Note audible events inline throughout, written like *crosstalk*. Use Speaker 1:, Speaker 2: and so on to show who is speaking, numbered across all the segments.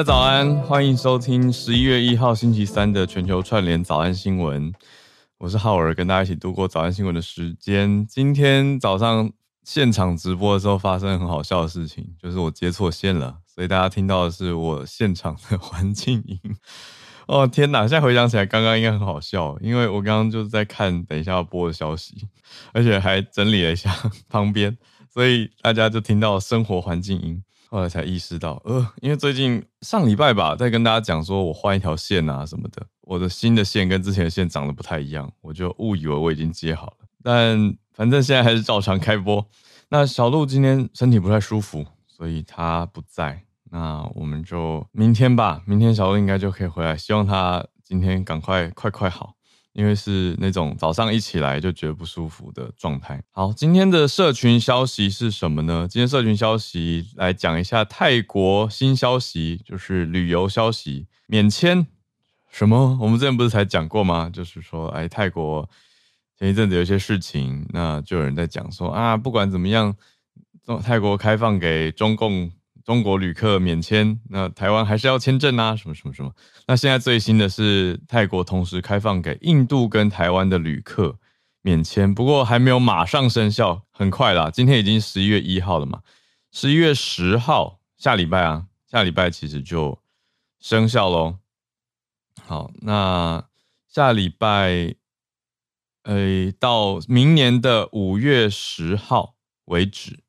Speaker 1: 家早安，欢迎收听十一月一号星期三的全球串联早安新闻。我是浩尔，跟大家一起度过早安新闻的时间。今天早上现场直播的时候，发生很好笑的事情，就是我接错线了，所以大家听到的是我现场的环境音。*laughs* 哦天哪！现在回想起来，刚刚应该很好笑，因为我刚刚就是在看等一下要播的消息，而且还整理了一下 *laughs* 旁边，所以大家就听到生活环境音。后来才意识到，呃，因为最近上礼拜吧，在跟大家讲说我换一条线啊什么的，我的新的线跟之前的线长得不太一样，我就误以为我已经接好了。但反正现在还是照常开播。那小鹿今天身体不太舒服，所以他不在。那我们就明天吧，明天小鹿应该就可以回来。希望他今天赶快快快好。因为是那种早上一起来就觉得不舒服的状态。好，今天的社群消息是什么呢？今天社群消息来讲一下泰国新消息，就是旅游消息，免签。什么？我们之前不是才讲过吗？就是说，哎，泰国前一阵子有些事情，那就有人在讲说啊，不管怎么样，泰国开放给中共。中国旅客免签，那台湾还是要签证啊？什么什么什么？那现在最新的是泰国同时开放给印度跟台湾的旅客免签，不过还没有马上生效，很快啦。今天已经十一月一号了嘛，十一月十号下礼拜啊，下礼拜其实就生效喽。好，那下礼拜，呃，到明年的五月十号为止。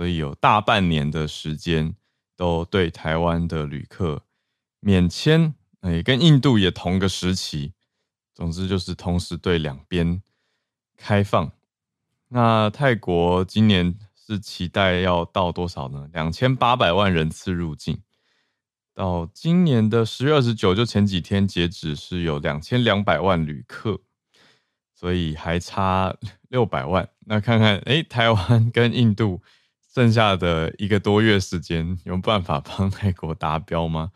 Speaker 1: 所以有大半年的时间都对台湾的旅客免签，哎，跟印度也同个时期。总之就是同时对两边开放。那泰国今年是期待要到多少呢？两千八百万人次入境，到今年的十月二十九，就前几天截止是有两千两百万旅客，所以还差六百万。那看看，哎，台湾跟印度。剩下的一个多月时间，有办法 *laughs* 帮泰国达标吗？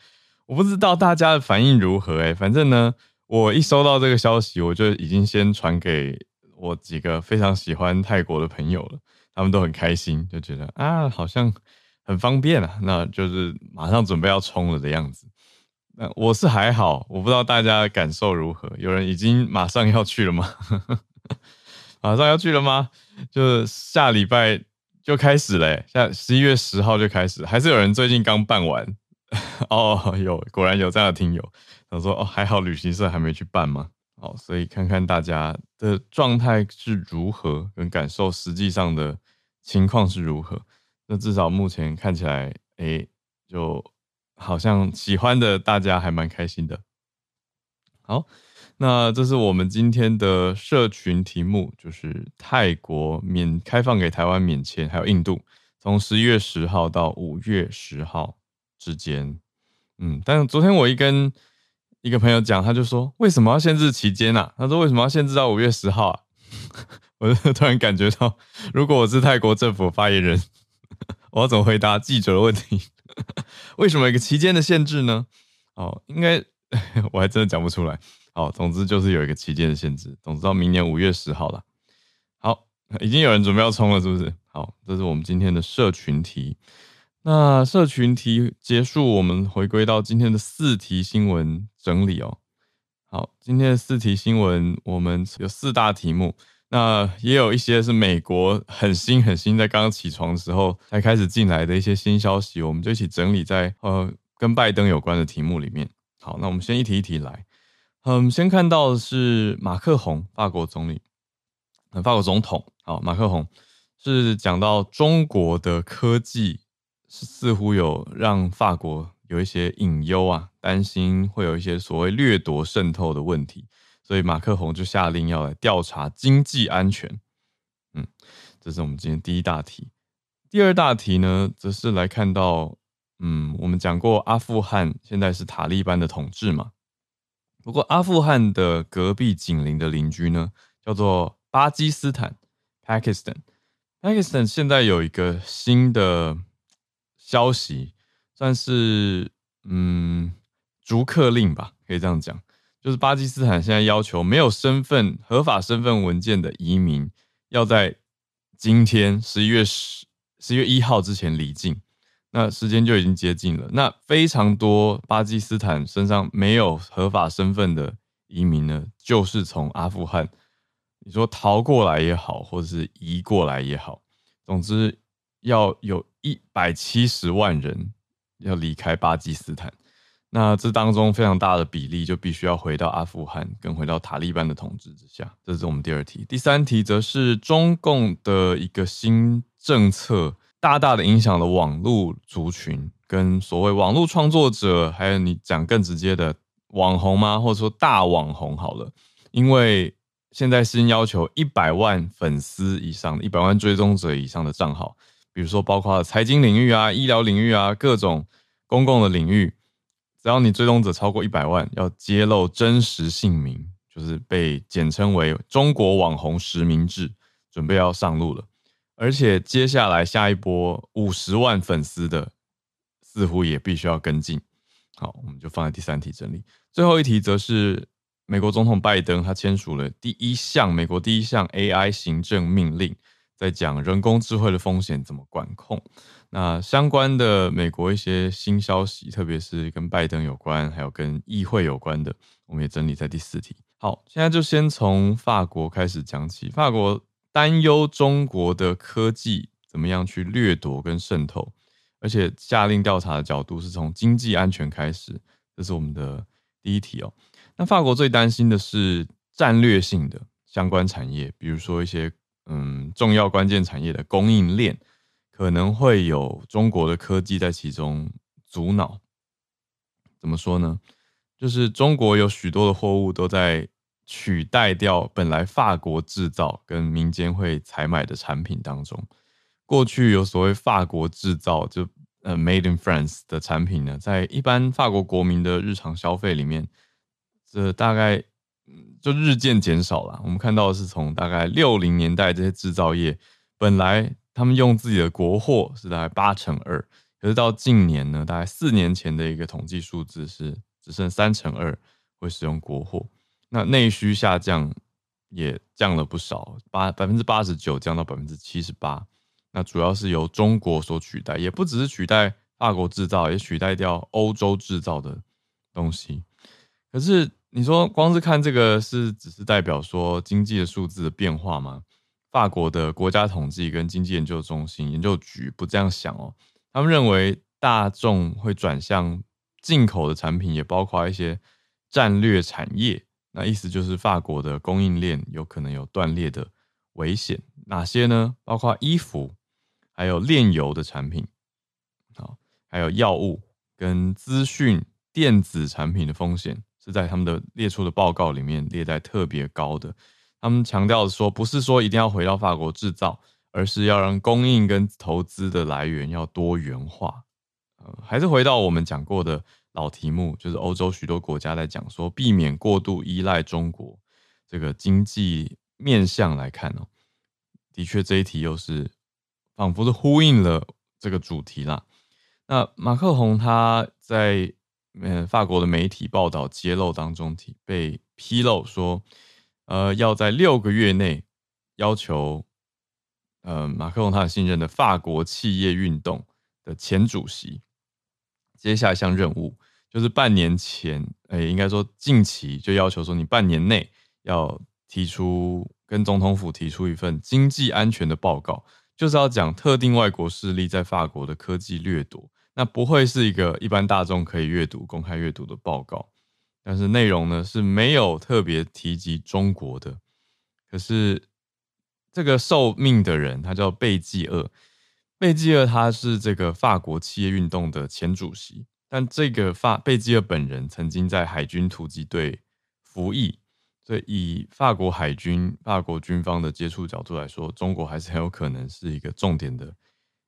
Speaker 1: 我不知道大家的反应如何哎、反正呢，我一收到这个消息，我就已经先传给我几个非常喜欢泰国的朋友了，他们都很开心，就觉得啊，好像很方便啊，那就是马上准备要冲了的样子。那我是还好，我不知道大家的感受如何，有人已经马上要去了吗？*laughs* 马上要去了吗？就是下礼拜。就开始嘞，像十一月十号就开始，还是有人最近刚办完。哦，有果然有这样的听友，他说哦，还好旅行社还没去办嘛，好，所以看看大家的状态是如何，跟感受实际上的情况是如何，那至少目前看起来，哎，就好像喜欢的大家还蛮开心的，好。那这是我们今天的社群题目，就是泰国免开放给台湾免签，还有印度，从十一月十号到五月十号之间。嗯，但昨天我一跟一个朋友讲，他就说，为什么要限制期间啊？他说，为什么要限制到五月十号啊？*laughs* 我就突然感觉到，如果我是泰国政府发言人，*laughs* 我要怎么回答记者的问题？*laughs* 为什么一个期间的限制呢？哦，应该我还真的讲不出来。好，总之就是有一个期间的限制，总之到明年五月十号了。好，已经有人准备要冲了，是不是？好，这是我们今天的社群题。那社群题结束，我们回归到今天的四题新闻整理哦。好，今天的四题新闻，我们有四大题目，那也有一些是美国很新很新，在刚刚起床的时候才开始进来的一些新消息，我们就一起整理在呃跟拜登有关的题目里面。好，那我们先一题一题来。嗯，先看到的是马克宏，法国总理，法国总统。好，马克宏是讲到中国的科技似乎有让法国有一些隐忧啊，担心会有一些所谓掠夺渗透的问题，所以马克宏就下令要来调查经济安全。嗯，这是我们今天第一大题。第二大题呢，则是来看到，嗯，我们讲过阿富汗现在是塔利班的统治嘛。不过阿富汗的隔壁紧邻的邻居呢，叫做巴基斯坦 （Pakistan）。Pakistan 现在有一个新的消息，算是嗯逐客令吧，可以这样讲，就是巴基斯坦现在要求没有身份、合法身份文件的移民，要在今天十一月十十月一号之前离境。那时间就已经接近了。那非常多巴基斯坦身上没有合法身份的移民呢，就是从阿富汗，你说逃过来也好，或者是移过来也好，总之要有一百七十万人要离开巴基斯坦。那这当中非常大的比例就必须要回到阿富汗，跟回到塔利班的统治之下。这是我们第二题。第三题则是中共的一个新政策。大大的影响了网络族群跟所谓网络创作者，还有你讲更直接的网红吗？或者说大网红好了，因为现在新要求一百万粉丝以上、的、一百万追踪者以上的账号，比如说包括财经领域啊、医疗领域啊、各种公共的领域，只要你追踪者超过一百万，要揭露真实姓名，就是被简称为中国网红实名制，准备要上路了。而且接下来下一波五十万粉丝的，似乎也必须要跟进。好，我们就放在第三题整理。最后一题则是美国总统拜登他签署了第一项美国第一项 AI 行政命令，在讲人工智慧的风险怎么管控。那相关的美国一些新消息，特别是跟拜登有关，还有跟议会有关的，我们也整理在第四题。好，现在就先从法国开始讲起。法国。担忧中国的科技怎么样去掠夺跟渗透，而且下令调查的角度是从经济安全开始，这是我们的第一题哦。那法国最担心的是战略性的相关产业，比如说一些嗯重要关键产业的供应链，可能会有中国的科技在其中阻挠。怎么说呢？就是中国有许多的货物都在。取代掉本来法国制造跟民间会采买的产品当中，过去有所谓法国制造就呃 Made in France 的产品呢，在一般法国国民的日常消费里面，这大概就日渐减少了。我们看到的是从大概六零年代这些制造业本来他们用自己的国货是大概八成二，可是到近年呢，大概四年前的一个统计数字是只剩三成二会使用国货。那内需下降也降了不少，八百分之八十九降到百分之七十八。那主要是由中国所取代，也不只是取代法国制造，也取代掉欧洲制造的东西。可是你说光是看这个，是只是代表说经济的数字的变化吗？法国的国家统计跟经济研究中心研究局不这样想哦，他们认为大众会转向进口的产品，也包括一些战略产业。那意思就是法国的供应链有可能有断裂的危险，哪些呢？包括衣服，还有炼油的产品，好，还有药物跟资讯电子产品的风险是在他们的列出的报告里面列在特别高的。他们强调说，不是说一定要回到法国制造，而是要让供应跟投资的来源要多元化。还是回到我们讲过的。老题目就是欧洲许多国家在讲说，避免过度依赖中国这个经济面向来看哦，的确这一题又是仿佛是呼应了这个主题啦。那马克宏他在嗯法国的媒体报道揭露当中提被披露说，呃要在六个月内要求呃马克龙他信任的法国企业运动的前主席。接下一项任务就是半年前，诶、应该说近期就要求说，你半年内要提出跟总统府提出一份经济安全的报告，就是要讲特定外国势力在法国的科技掠夺。那不会是一个一般大众可以阅读、公开阅读的报告，但是内容呢是没有特别提及中国的。可是这个受命的人，他叫贝济厄。贝济厄他是这个法国企业运动的前主席，但这个法贝济厄本人曾经在海军突击队服役，所以以法国海军、法国军方的接触角度来说，中国还是很有可能是一个重点的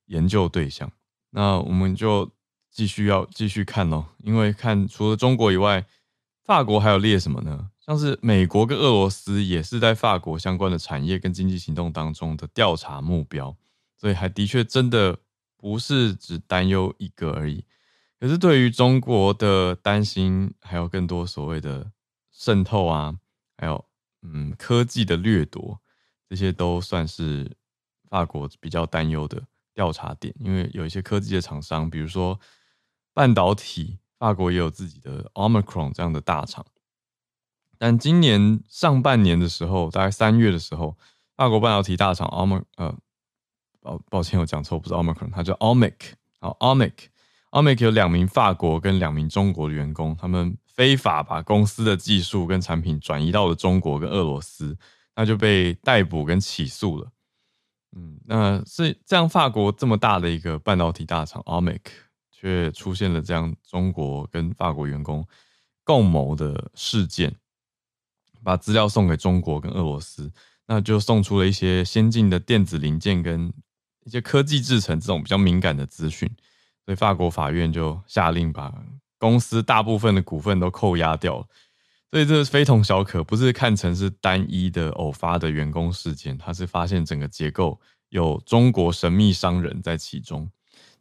Speaker 1: 研究对象。那我们就继续要继续看咯，因为看除了中国以外，法国还有列什么呢？像是美国跟俄罗斯也是在法国相关的产业跟经济行动当中的调查目标，所以还的确真的不是只担忧一个而已。可是对于中国的担心，还有更多所谓的渗透啊，还有嗯科技的掠夺，这些都算是法国比较担忧的调查点。因为有一些科技的厂商，比如说半导体，法国也有自己的 Omicron 这样的大厂。但今年上半年的时候，大概三月的时候，法国半导体大厂 Omic 呃，抱抱歉我讲错，不是 Omicron，它叫 Omic 好 Omic。Omic 有两名法国跟两名中国的员工，他们非法把公司的技术跟产品转移到了中国跟俄罗斯，那就被逮捕跟起诉了。嗯，那是这样，法国这么大的一个半导体大厂 Omic 却出现了这样中国跟法国员工共谋的事件，把资料送给中国跟俄罗斯，那就送出了一些先进的电子零件跟一些科技制成这种比较敏感的资讯。所以法国法院就下令把公司大部分的股份都扣押掉了。所以这是非同小可，不是看成是单一的偶发的员工事件，他是发现整个结构有中国神秘商人在其中。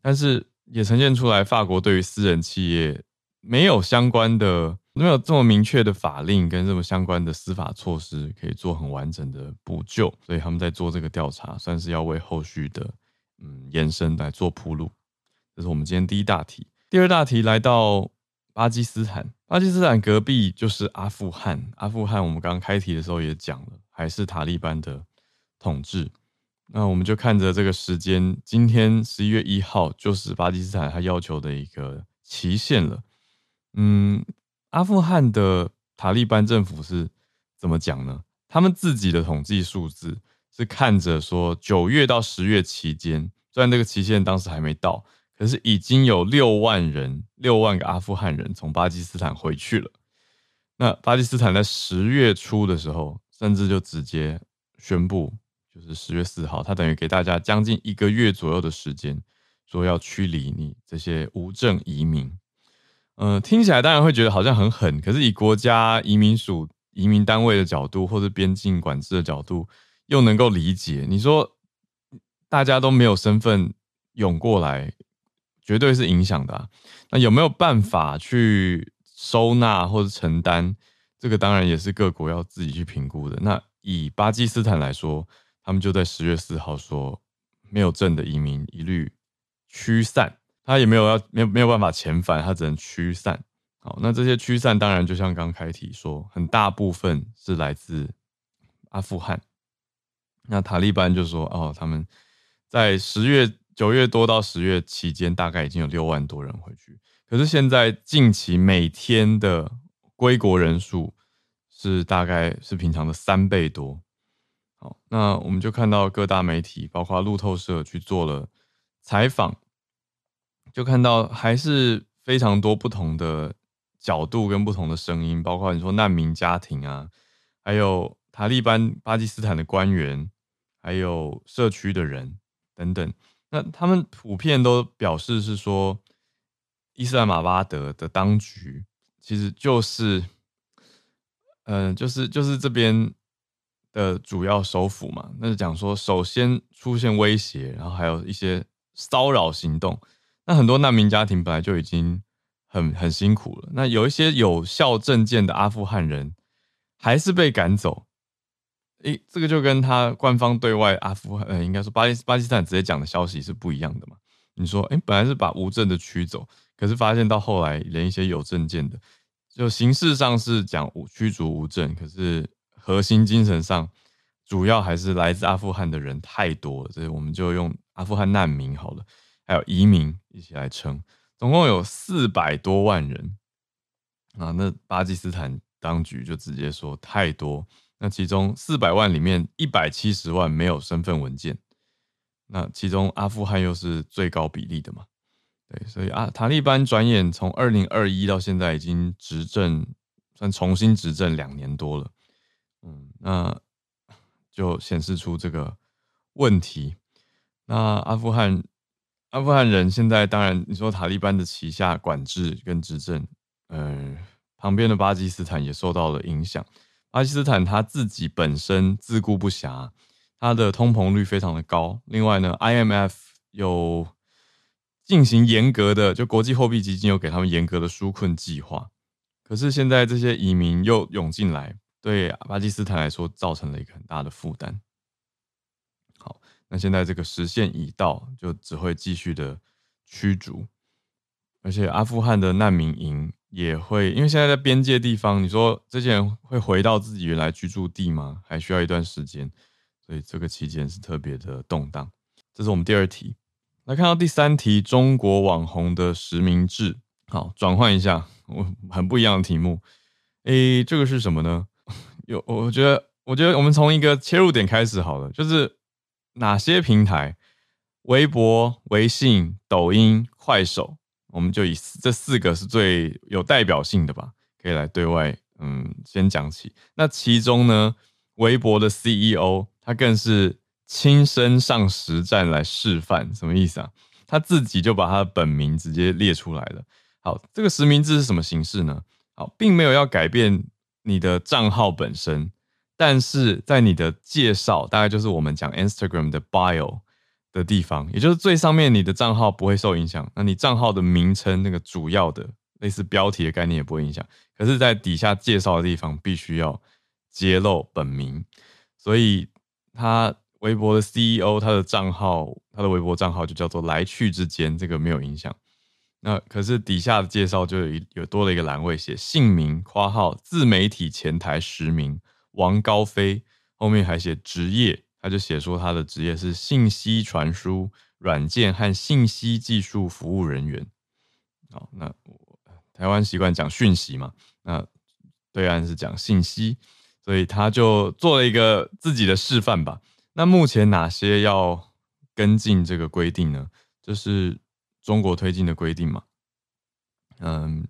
Speaker 1: 但是也呈现出来，法国对于私人企业没有相关的、没有这么明确的法令跟这么相关的司法措施可以做很完整的补救。所以他们在做这个调查，算是要为后续的嗯延伸来做铺路。这是我们今天第一大题，第二大题来到巴基斯坦。巴基斯坦隔壁就是阿富汗，阿富汗我们刚刚开题的时候也讲了，还是塔利班的统治。那我们就看着这个时间，今天十一月一号就是巴基斯坦他要求的一个期限了。嗯，阿富汗的塔利班政府是怎么讲呢？他们自己的统计数字是看着说九月到十月期间，虽然这个期限当时还没到。可是已经有六万人，六万个阿富汗人从巴基斯坦回去了。那巴基斯坦在十月初的时候，甚至就直接宣布，就是十月四号，他等于给大家将近一个月左右的时间，说要驱离你这些无证移民。嗯、呃，听起来当然会觉得好像很狠，可是以国家移民署移民单位的角度，或者边境管制的角度，又能够理解。你说大家都没有身份涌过来。绝对是影响的啊，那有没有办法去收纳或者承担？这个当然也是各国要自己去评估的。那以巴基斯坦来说，他们就在十月四号说，没有证的移民一律驱散，他也没有要没有没有办法遣返，他只能驱散。好，那这些驱散当然就像刚开题说，很大部分是来自阿富汗。那塔利班就说，哦，他们在十月。九月多到十月期间，大概已经有六万多人回去。可是现在近期每天的归国人数是大概是平常的三倍多。好，那我们就看到各大媒体，包括路透社去做了采访，就看到还是非常多不同的角度跟不同的声音，包括你说难民家庭啊，还有塔利班巴基斯坦的官员，还有社区的人等等。那他们普遍都表示是说，伊斯兰马巴德的当局其实就是，嗯、就是就是这边的主要首府嘛。那就讲说，首先出现威胁，然后还有一些骚扰行动。那很多难民家庭本来就已经很很辛苦了，那有一些有效证件的阿富汗人还是被赶走。诶，这个就跟他官方对外阿富汗，呃，应该说巴基巴基斯坦直接讲的消息是不一样的嘛？你说，诶，本来是把无证的驱走，可是发现到后来连一些有证件的，就形式上是讲无驱逐无证，可是核心精神上，主要还是来自阿富汗的人太多了，所以我们就用阿富汗难民好了，还有移民一起来称，总共有四百多万人啊。那巴基斯坦当局就直接说太多。那其中四百万里面一百七十万没有身份文件，那其中阿富汗又是最高比例的嘛？对，所以啊，塔利班转眼从二零二一到现在已经执政，算重新执政两年多了，嗯，那就显示出这个问题。那阿富汗阿富汗人现在当然你说塔利班的旗下管制跟执政，呃，旁边的巴基斯坦也受到了影响。巴基斯坦它自己本身自顾不暇，它的通膨率非常的高。另外呢，IMF 有进行严格的，就国际货币基金有给他们严格的纾困计划。可是现在这些移民又涌进来，对巴基斯坦来说造成了一个很大的负担。好，那现在这个时限已到，就只会继续的驱逐。而且阿富汗的难民营也会，因为现在在边界地方，你说这些人会回到自己原来居住地吗？还需要一段时间，所以这个期间是特别的动荡。这是我们第二题。来看到第三题，中国网红的实名制。好，转换一下，我很不一样的题目。诶，这个是什么呢？*laughs* 有，我觉得，我觉得我们从一个切入点开始好了，就是哪些平台，微博、微信、抖音、快手。我们就以这四个是最有代表性的吧，可以来对外嗯先讲起。那其中呢，微博的 CEO 他更是亲身上实战来示范，什么意思啊？他自己就把他的本名直接列出来了。好，这个实名制是什么形式呢？好，并没有要改变你的账号本身，但是在你的介绍，大概就是我们讲 Instagram 的 bio。的地方，也就是最上面你的账号不会受影响，那你账号的名称那个主要的类似标题的概念也不会影响。可是，在底下介绍的地方必须要揭露本名，所以他微博的 CEO 他的账号，他的微博账号就叫做来去之间，这个没有影响。那可是底下的介绍就有有多了一个栏位，写姓名括号自媒体前台实名王高飞，后面还写职业。他就写说他的职业是信息传输软件和信息技术服务人员。好，那台湾习惯讲讯息嘛，那对岸是讲信息，所以他就做了一个自己的示范吧。那目前哪些要跟进这个规定呢？就是中国推进的规定嘛？嗯，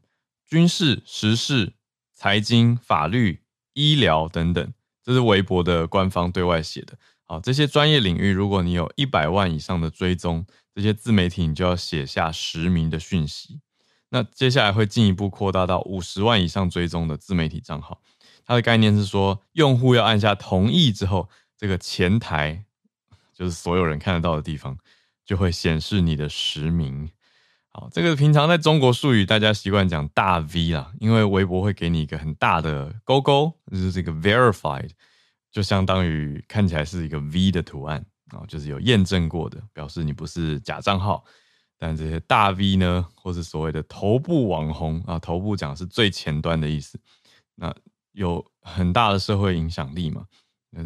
Speaker 1: 军事、时事、财经、法律、医疗等等，这是微博的官方对外写的。好，这些专业领域，如果你有一百万以上的追踪，这些自媒体你就要写下实名的讯息。那接下来会进一步扩大到五十万以上追踪的自媒体账号。它的概念是说，用户要按下同意之后，这个前台就是所有人看得到的地方，就会显示你的实名。好，这个平常在中国术语大家习惯讲大 V 啦，因为微博会给你一个很大的勾勾，就是这个 verified。就相当于看起来是一个 V 的图案啊，就是有验证过的，表示你不是假账号。但这些大 V 呢，或是所谓的头部网红啊，头部讲是最前端的意思，那有很大的社会影响力嘛。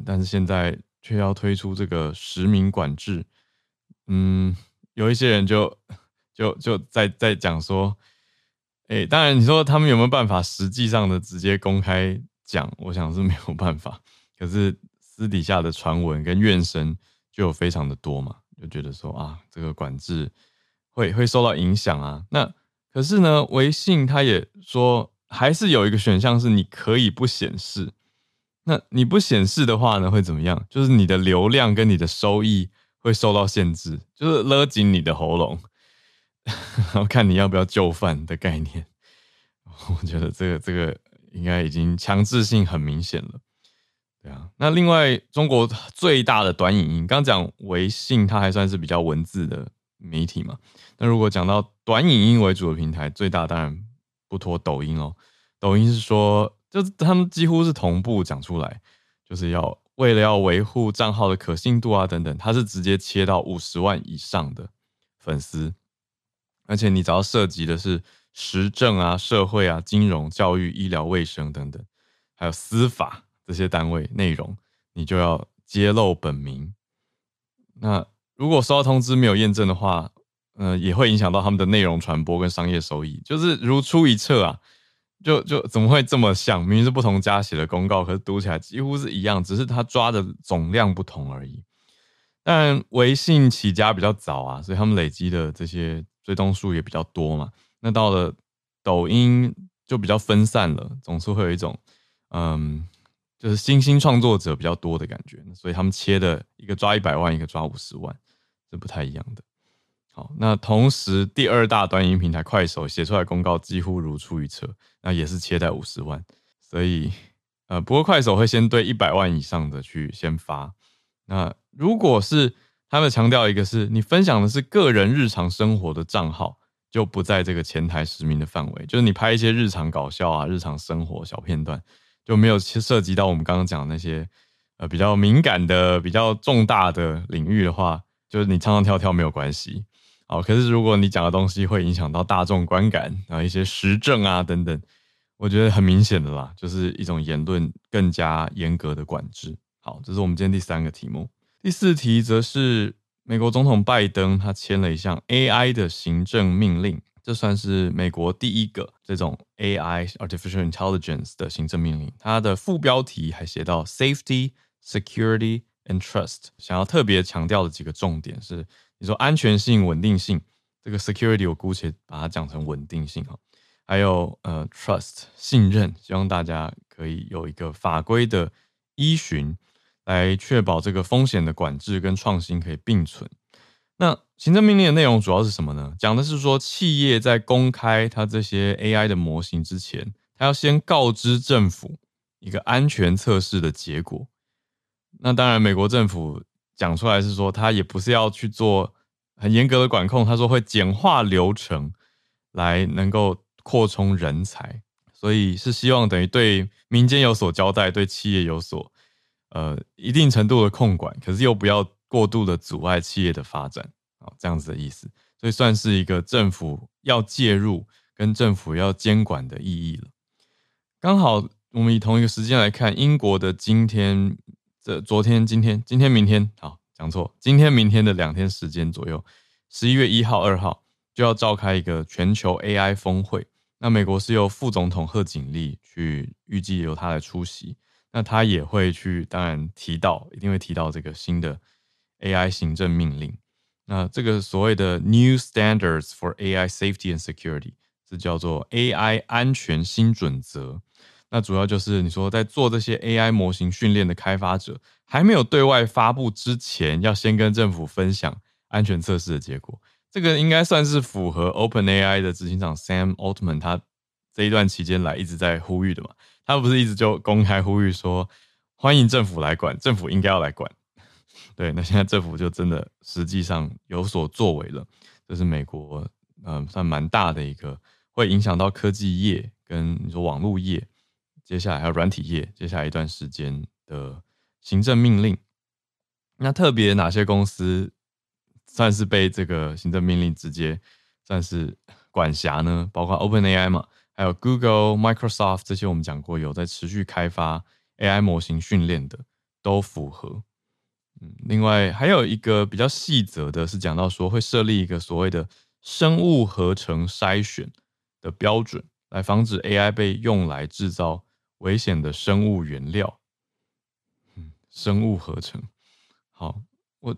Speaker 1: 但是现在却要推出这个实名管制，嗯，有一些人就就就在在讲说，哎，当然你说他们有没有办法实际上的直接公开讲，我想是没有办法。可是私底下的传闻跟怨声就有非常的多嘛，就觉得说啊，这个管制会会受到影响啊。那可是呢，微信它也说还是有一个选项是你可以不显示。那你不显示的话呢，会怎么样？就是你的流量跟你的收益会受到限制，就是勒紧你的喉咙，*laughs* 然后看你要不要就范的概念。我觉得这个这个应该已经强制性很明显了。对啊，那另外中国最大的短影音，刚讲微信，它还算是比较文字的媒体嘛。那如果讲到短影音为主的平台，最大当然不脱抖音哦。抖音是说，就是他们几乎是同步讲出来，就是要为了要维护账号的可信度啊等等，它是直接切到五十万以上的粉丝，而且你只要涉及的是时政啊、社会啊、金融、教育、医疗卫生等等，还有司法。这些单位内容，你就要揭露本名。那如果收到通知没有验证的话，呃，也会影响到他们的内容传播跟商业收益，就是如出一辙啊！就就怎么会这么像？明明是不同家写的公告，可是读起来几乎是一样，只是他抓的总量不同而已。但微信起家比较早啊，所以他们累积的这些追踪数也比较多嘛。那到了抖音就比较分散了，总是会有一种嗯。就是新兴创作者比较多的感觉，所以他们切的一个抓一百万，一个抓五十万，是不太一样的。好，那同时第二大短音平台快手写出来公告几乎如出一辙，那也是切在五十万，所以呃，不过快手会先对一百万以上的去先发。那如果是他们强调一个是你分享的是个人日常生活的账号，就不在这个前台实名的范围，就是你拍一些日常搞笑啊、日常生活小片段，就没有涉及到我们刚刚讲的那些呃比较敏感的、比较重大的领域的话，就是你唱唱跳跳没有关系。好，可是如果你讲的东西会影响到大众观感啊，一些时政啊等等，我觉得很明显的啦，就是一种言论更加严格的管制。好，这是我们今天第三个题目。第四题则是美国总统拜登他签了一项 AI 的行政命令，这算是美国第一个这种 AI artificial intelligence 的行政命令。它的副标题还写到 Safety, Security and Trust，想要特别强调的几个重点是。你说安全性、稳定性，这个 security 我姑且把它讲成稳定性哈，还有呃 trust 信任，希望大家可以有一个法规的依循，来确保这个风险的管制跟创新可以并存。那行政命令的内容主要是什么呢？讲的是说，企业在公开它这些 AI 的模型之前，它要先告知政府一个安全测试的结果。那当然，美国政府。讲出来是说，他也不是要去做很严格的管控，他说会简化流程，来能够扩充人才，所以是希望等于对民间有所交代，对企业有所呃一定程度的控管，可是又不要过度的阻碍企业的发展，啊，这样子的意思，所以算是一个政府要介入跟政府要监管的意义了。刚好我们以同一个时间来看，英国的今天。这昨天、今天、今天、明天，好，讲错，今天、明天的两天时间左右，十一月一号、二号就要召开一个全球 AI 峰会。那美国是由副总统贺锦丽去，预计由他来出席。那他也会去，当然提到，一定会提到这个新的 AI 行政命令。那这个所谓的 New Standards for AI Safety and Security，是叫做 AI 安全新准则。那主要就是你说，在做这些 AI 模型训练的开发者还没有对外发布之前，要先跟政府分享安全测试的结果。这个应该算是符合 OpenAI 的执行长 Sam Altman 他这一段期间来一直在呼吁的嘛。他不是一直就公开呼吁说，欢迎政府来管，政府应该要来管。对，那现在政府就真的实际上有所作为了。这是美国嗯算蛮大的一个会影响到科技业跟你说网络业。接下来还有软体业，接下来一段时间的行政命令，那特别哪些公司算是被这个行政命令直接算是管辖呢？包括 OpenAI 嘛，还有 Google、Microsoft 这些，我们讲过有在持续开发 AI 模型训练的，都符合。嗯，另外还有一个比较细则的是讲到说会设立一个所谓的生物合成筛选的标准，来防止 AI 被用来制造。危险的生物原料，嗯，生物合成。好，我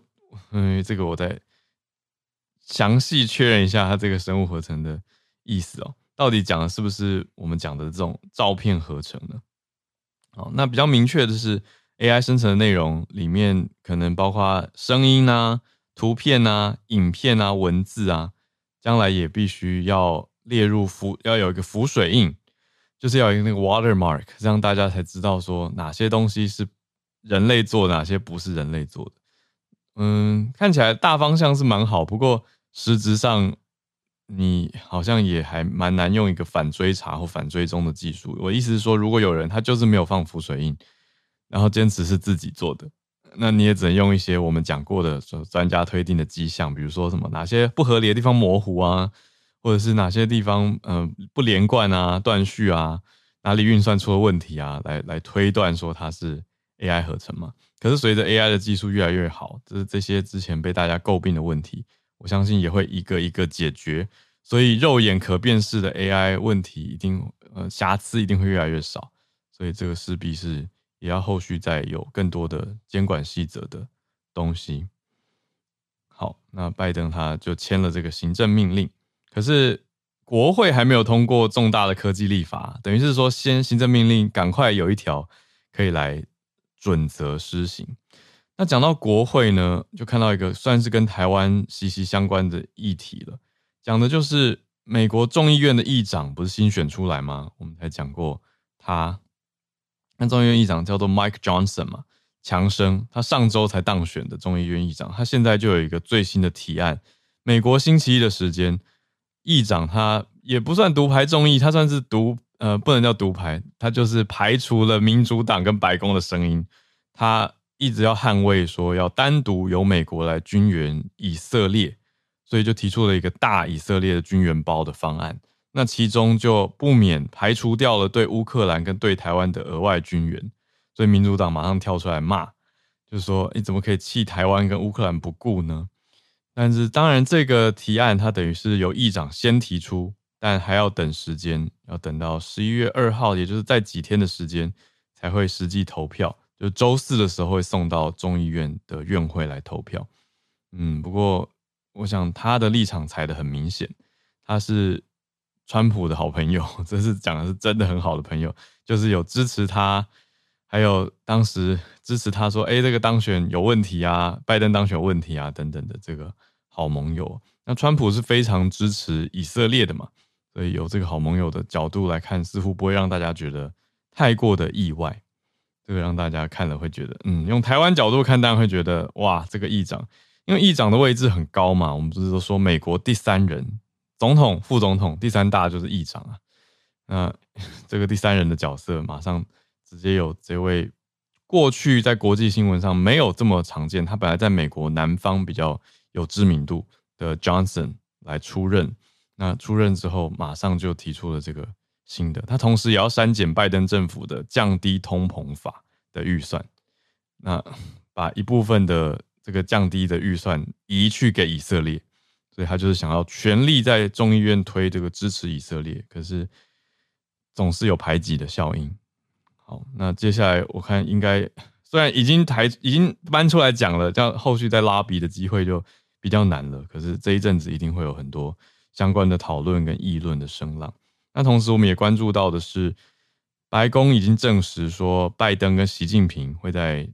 Speaker 1: 嗯，这个我再详细确认一下，它这个生物合成的意思哦，到底讲的是不是我们讲的这种照片合成呢？好，那比较明确的是，AI 生成的内容里面可能包括声音啊、图片啊、影片啊、文字啊，将来也必须要列入浮，要有一个浮水印。就是要有一个那个 watermark，这样大家才知道说哪些东西是人类做的，哪些不是人类做的。嗯，看起来大方向是蛮好，不过实质上你好像也还蛮难用一个反追查或反追踪的技术。我意思是说，如果有人他就是没有放浮水印，然后坚持是自己做的，那你也只能用一些我们讲过的专家推定的迹象，比如说什么哪些不合理的地方模糊啊。或者是哪些地方嗯、呃、不连贯啊、断续啊，哪里运算出了问题啊，来来推断说它是 AI 合成嘛？可是随着 AI 的技术越来越好，这这些之前被大家诟病的问题，我相信也会一个一个解决。所以肉眼可辨识的 AI 问题一定呃瑕疵一定会越来越少。所以这个势必是也要后续再有更多的监管细则的东西。好，那拜登他就签了这个行政命令。可是国会还没有通过重大的科技立法，等于是说先行政命令赶快有一条可以来准则施行。那讲到国会呢，就看到一个算是跟台湾息息相关的议题了，讲的就是美国众议院的议长不是新选出来吗？我们才讲过他，那众议院议长叫做 Mike Johnson 嘛，强生，他上周才当选的众议院议长，他现在就有一个最新的提案，美国星期一的时间，议长他也不算独排众议，他算是独呃不能叫独排，他就是排除了民主党跟白宫的声音，他。一直要捍卫说要单独由美国来军援以色列，所以就提出了一个大以色列的军援包的方案。那其中就不免排除掉了对乌克兰跟对台湾的额外军援，所以民主党马上跳出来骂，就说你怎么可以弃台湾跟乌克兰不顾呢？但是当然这个提案它等于是由议长先提出，但还要等时间，要等到十一月二号，也就是在几天的时间才会实际投票。就周四的时候会送到众议院的院会来投票，嗯，不过我想他的立场踩得很明显，他是川普的好朋友，*laughs* 这是讲的是真的很好的朋友，就是有支持他，还有当时支持他说，哎，这个当选有问题啊，拜登当选有问题啊，等等的这个好盟友。那川普是非常支持以色列的嘛，所以有这个好盟友的角度来看，似乎不会让大家觉得太过的意外。这个让大家看了会觉得，嗯，用台湾角度看，当然会觉得，哇，这个议长，因为议长的位置很高嘛，我们不是都说美国第三人，总统、副总统，第三大就是议长啊。那 *laughs* 这个第三人的角色，马上直接有这位过去在国际新闻上没有这么常见，他本来在美国南方比较有知名度的 Johnson 来出任。那出任之后，马上就提出了这个。新的，他同时也要删减拜登政府的降低通膨法的预算，那把一部分的这个降低的预算移去给以色列，所以他就是想要全力在众议院推这个支持以色列，可是总是有排挤的效应。好，那接下来我看应该虽然已经抬已经搬出来讲了，这样后续再拉比的机会就比较难了。可是这一阵子一定会有很多相关的讨论跟议论的声浪。那同时，我们也关注到的是，白宫已经证实说，拜登跟习近平会在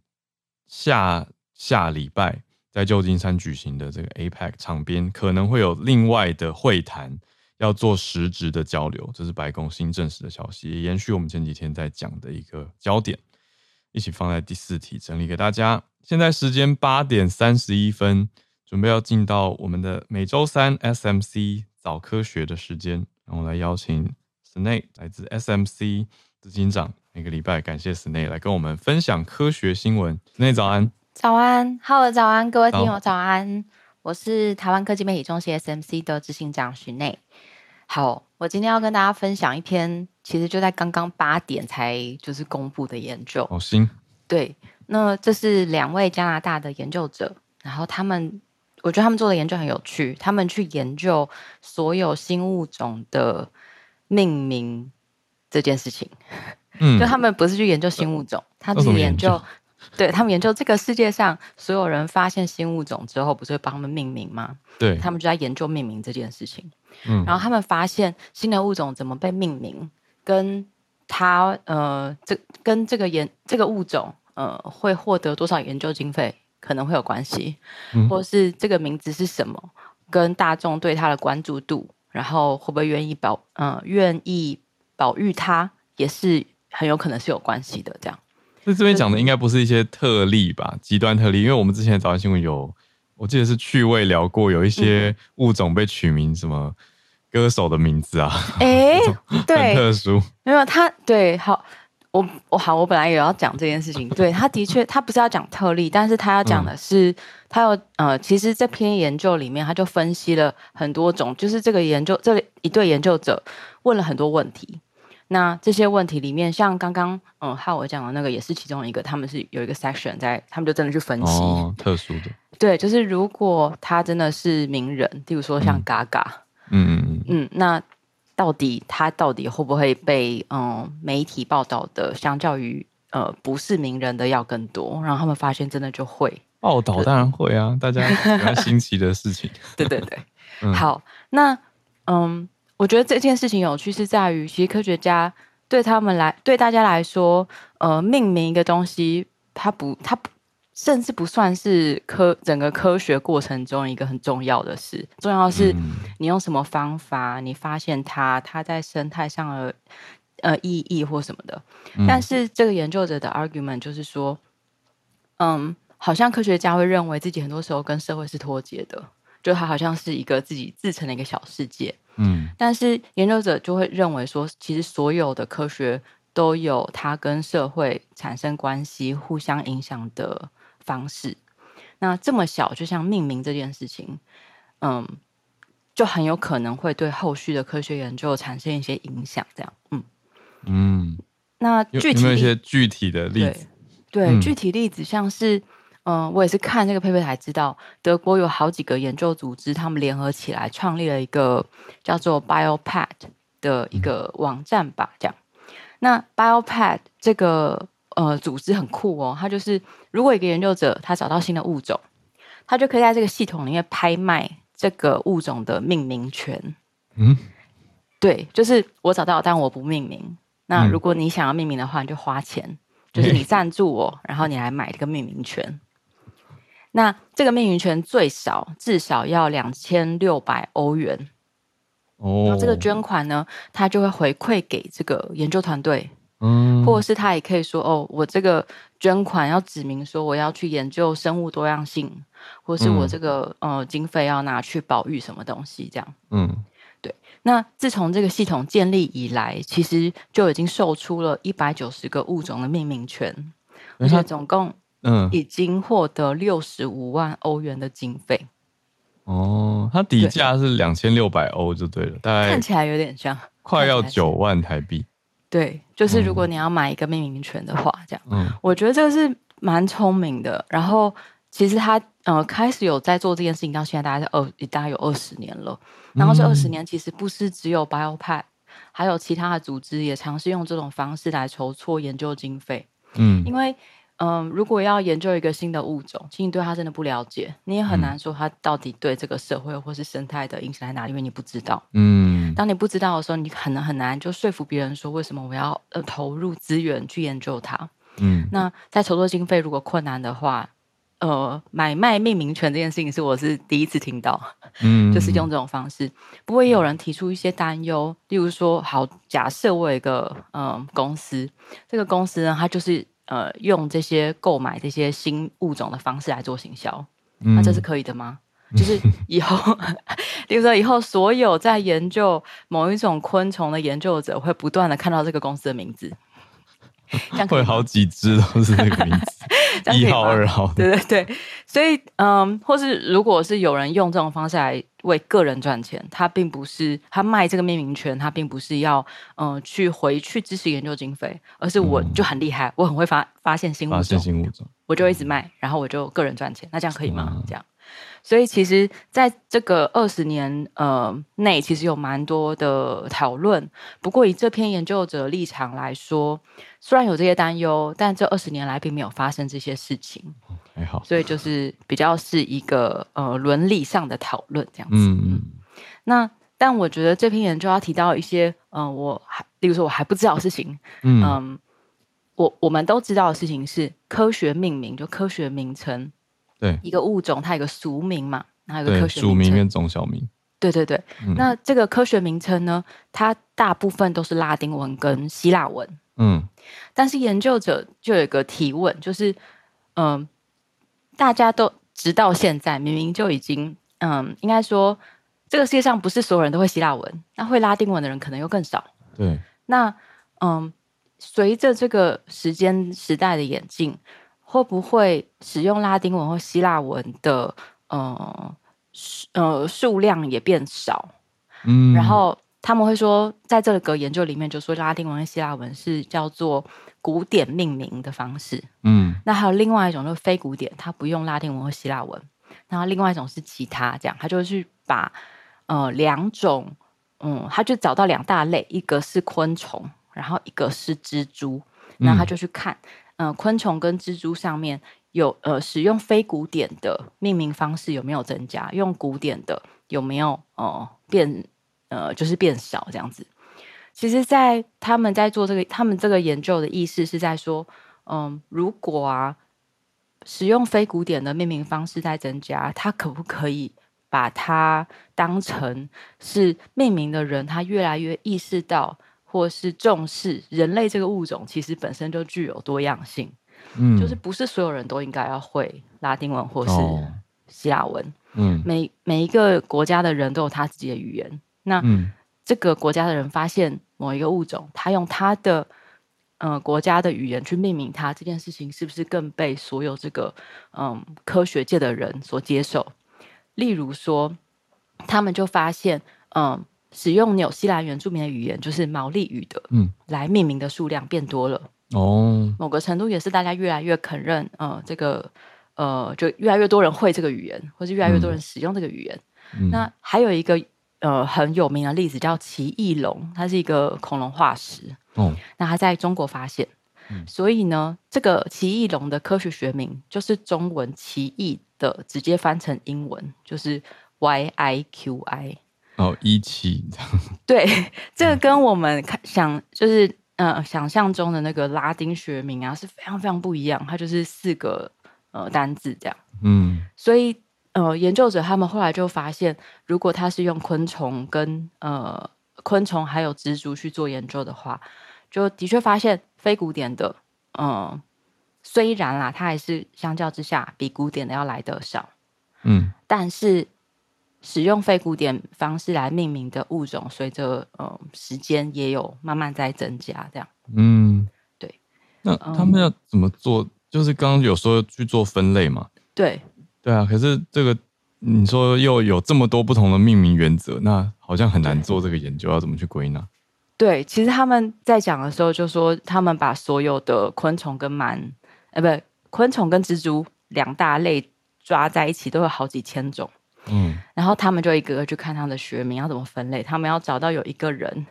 Speaker 1: 下下礼拜在旧金山举行的这个 APEC 场边，可能会有另外的会谈，要做实质的交流。这是白宫新证实的消息，也延续我们前几天在讲的一个焦点，一起放在第四题整理给大家。现在时间八点三十一分，准备要进到我们的每周三 SMC 早科学的时间。然后来邀请 Snae 来自 SMC 执行长，每个礼拜感谢 Snae 来跟我们分享科学新闻。Snae 早安，
Speaker 2: 早安，好的早安，各位听友早安，我是台湾科技媒体中心 SMC 的执行长许内。好，我今天要跟大家分享一篇，其实就在刚刚八点才就是公布的研究。
Speaker 1: 好新，
Speaker 2: 对，那这是两位加拿大的研究者，然后他们。我觉得他们做的研究很有趣，他们去研究所有新物种的命名这件事情。嗯，就他们不是去研究新物种，他们研究，对，他们研究这个世界上所有人发现新物种之后，不是会帮他们命名吗？
Speaker 1: 对，
Speaker 2: 他们就在研究命名这件事情。嗯，然后他们发现新的物种怎么被命名，跟他呃，这跟这个研这个物种呃会获得多少研究经费。可能会有关系，或是这个名字是什么，跟大众对它的关注度，然后会不会愿意保，嗯，愿意保育它，也是很有可能是有关系的。这样，
Speaker 1: 所以这边讲的应该不是一些特例吧，极端特例，因为我们之前早安新闻有，我记得是趣味聊过，有一些物种被取名什么歌手的名字啊，
Speaker 2: 哎、*laughs* 欸，对，
Speaker 1: 很特殊，
Speaker 2: 没有他，对，好。我我好，我本来也要讲这件事情。对，他的确，他不是要讲特例，但是他要讲的是，嗯、他要呃，其实这篇研究里面，他就分析了很多种，就是这个研究这一对研究者问了很多问题。那这些问题里面，像刚刚嗯，浩我讲的那个也是其中一个，他们是有一个 section 在，他们就真的去分析，
Speaker 1: 哦、特殊的。
Speaker 2: 对，就是如果他真的是名人，例如说像 Gaga，嗯嗯嗯，嗯，那。到底他到底会不会被嗯媒体报道的，相较于呃不是名人的要更多？然后他们发现真的就会
Speaker 1: 报道，当然会啊，大家比较新奇的事情。
Speaker 2: 对对对，*laughs* 嗯、好，那嗯，我觉得这件事情有趣是在于，其实科学家对他们来对大家来说，呃，命名一个东西，它不它不甚至不算是科整个科学过程中一个很重要的事。重要的是你用什么方法，你发现它，它在生态上的呃意义或什么的。但是这个研究者的 argument 就是说，嗯，好像科学家会认为自己很多时候跟社会是脱节的，就他好像是一个自己自成的一个小世界。嗯，但是研究者就会认为说，其实所有的科学都有它跟社会产生关系、互相影响的。方式，那这么小，就像命名这件事情，嗯，就很有可能会对后续的科学研究产生一些影响。这样，嗯嗯，那具体有，有没有一些
Speaker 1: 具体的例子？
Speaker 2: 对，对嗯、具体例子像是，嗯，我也是看这个 paper 才知道，德国有好几个研究组织，他们联合起来创立了一个叫做 BioPad 的一个网站吧。这样，那 BioPad 这个。呃，组织很酷哦，它就是如果一个研究者他找到新的物种，他就可以在这个系统里面拍卖这个物种的命名权。嗯，对，就是我找到，但我不命名。那如果你想要命名的话，你就花钱，就是你赞助我，然后你来买这个命名权。那这个命名权最少至少要两千六百欧元。哦，那这个捐款呢，他就会回馈给这个研究团队。嗯，或者是他也可以说哦，我这个捐款要指明说我要去研究生物多样性，或是我这个、嗯、呃经费要拿去保育什么东西这样。嗯，对。那自从这个系统建立以来，其实就已经售出了一百九十个物种的命名权，而且总共嗯已经获得六十五万欧元的经费。
Speaker 1: 哦，它底价是两千六百欧就对了，大概
Speaker 2: 看起来有点像，
Speaker 1: 快要九万台币。
Speaker 2: 对，就是如果你要买一个命名权的话，这样，嗯，我觉得这个是蛮聪明的。然后，其实他呃开始有在做这件事情，到现在大概是二，大概有二十年了。然后这二十年其实不是只有 BioPad，还有其他的组织也尝试用这种方式来筹措研究经费。嗯，因为。嗯，如果要研究一个新的物种，其实你对它真的不了解，你也很难说它到底对这个社会或是生态的影响在哪里，因为你不知道。嗯，当你不知道的时候，你可能很难就说服别人说为什么我要呃投入资源去研究它。嗯，那在筹措经费如果困难的话，呃，买卖命名权这件事情是我是第一次听到，嗯，*laughs* 就是用这种方式。不过也有人提出一些担忧，例如说，好，假设我有一个嗯、呃、公司，这个公司呢，它就是。呃，用这些购买这些新物种的方式来做行销，那、嗯啊、这是可以的吗？就是以后，*laughs* 比如说以后所有在研究某一种昆虫的研究者，会不断的看到这个公司的名字。*laughs*
Speaker 1: 会好几只都是这个名字，一号、二号。
Speaker 2: 对对对，所以嗯，或是如果是有人用这种方式来为个人赚钱，他并不是他卖这个命名权，他并不是要嗯去回去支持研究经费，而是我就很厉害，我很会发发现新物种，发现新物种，我就一直卖，然后我就个人赚钱，那这样可以吗？这样。所以其实，在这个二十年呃内，其实有蛮多的讨论。不过，以这篇研究者立场来说，虽然有这些担忧，但这二十年来并没有发生这些事情。还好，所以就是比较是一个呃伦理上的讨论这样子。嗯嗯。那但我觉得这篇研究要提到一些嗯、呃，我还例如说我还不知道的事情。嗯，嗯。我我们都知道的事情是科学命名，就科学名称。
Speaker 1: 对，
Speaker 2: 一个物种它有个俗名嘛，然后有个科学名
Speaker 1: 俗名跟种小名。
Speaker 2: 对对对，嗯、那这个科学名称呢，它大部分都是拉丁文跟希腊文。嗯，但是研究者就有一个提问，就是嗯、呃，大家都直到现在明明就已经嗯、呃，应该说这个世界上不是所有人都会希腊文，那会拉丁文的人可能又更少。
Speaker 1: 对，
Speaker 2: 那嗯，随着这个时间时代的演进。会不会使用拉丁文或希腊文的呃呃数量也变少？嗯，然后他们会说，在这个研究里面，就说拉丁文和希腊文是叫做古典命名的方式。嗯，那还有另外一种就是非古典，它不用拉丁文或希腊文。然后另外一种是其他，这样他就去把呃两种嗯，他就找到两大类，一个是昆虫，然后一个是蜘蛛，那他就去看。嗯嗯、呃，昆虫跟蜘蛛上面有呃使用非古典的命名方式有没有增加？用古典的有没有哦、呃、变呃就是变少这样子？其实，在他们在做这个他们这个研究的意思是在说，嗯、如果啊使用非古典的命名方式在增加，它可不可以把它当成是命名的人，他越来越意识到或是重视人类这个物种其实本身就具有多样性，嗯，就是不是所有人都应该要会拉丁文或是希腊文，嗯，每每一个国家的人都有他自己的语言，那这个国家的人发现某一个物种，他用他的。呃，国家的语言去命名它这件事情，是不是更被所有这个嗯科学界的人所接受？例如说，他们就发现，嗯，使用纽西兰原住民的语言，就是毛利语的，嗯，来命名的数量变多了。哦，某个程度也是大家越来越肯认，呃，这个呃，就越来越多人会这个语言，或是越来越多人使用这个语言。嗯，那还有一个呃很有名的例子叫奇异龙，它是一个恐龙化石。哦，那它在中国发现，嗯、所以呢，这个奇异龙的科学学名就是中文“奇异”的直接翻成英文就是 Y I Q I。
Speaker 1: 哦，一期。*laughs*
Speaker 2: 对，这个跟我们看想就是呃想象中的那个拉丁学名啊是非常非常不一样，它就是四个呃单字这样。嗯，所以呃研究者他们后来就发现，如果他是用昆虫跟呃昆虫还有蜘蛛去做研究的话。就的确发现非古典的，嗯，虽然啦，它还是相较之下比古典的要来得少，嗯，但是使用非古典方式来命名的物种，随着呃时间也有慢慢在增加，这样，嗯，对。
Speaker 1: 那他们要怎么做？嗯、就是刚刚有说去做分类嘛？
Speaker 2: 对，
Speaker 1: 对啊。可是这个你说又有这么多不同的命名原则，那好像很难做这个研究，要怎么去归纳？
Speaker 2: 对，其实他们在讲的时候就说，他们把所有的昆虫跟螨，呃，不，昆虫跟蜘蛛两大类抓在一起，都有好几千种。嗯，然后他们就一个个去看他的学名要怎么分类，他们要找到有一个人，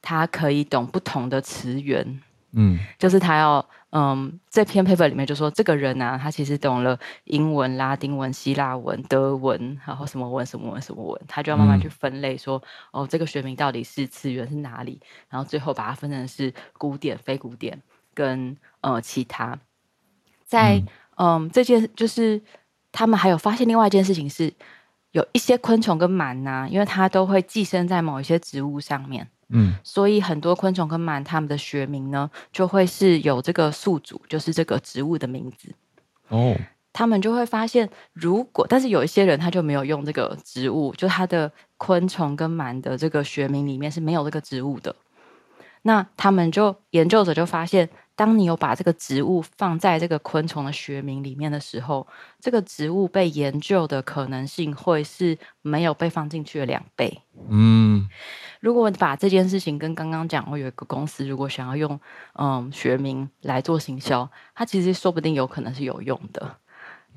Speaker 2: 他可以懂不同的词源。嗯，就是他要，嗯，这篇 paper 里面就说这个人啊，他其实懂了英文、拉丁文、希腊文、德文，然后什么文、什么文、什么文，他就要慢慢去分类说，说、嗯、哦，这个学名到底是词源是哪里，然后最后把它分成是古典、非古典跟呃其他。在嗯，嗯这件就是他们还有发现另外一件事情是，有一些昆虫跟螨呐、啊，因为它都会寄生在某一些植物上面。嗯，所以很多昆虫跟螨，它们的学名呢，就会是有这个宿主，就是这个植物的名字。哦，他们就会发现，如果但是有一些人他就没有用这个植物，就他的昆虫跟螨的这个学名里面是没有这个植物的。那他们就研究者就发现，当你有把这个植物放在这个昆虫的学名里面的时候，这个植物被研究的可能性会是没有被放进去的两倍。嗯。如果把这件事情跟刚刚讲，我有一个公司，如果想要用嗯学名来做行销，它其实说不定有可能是有用的。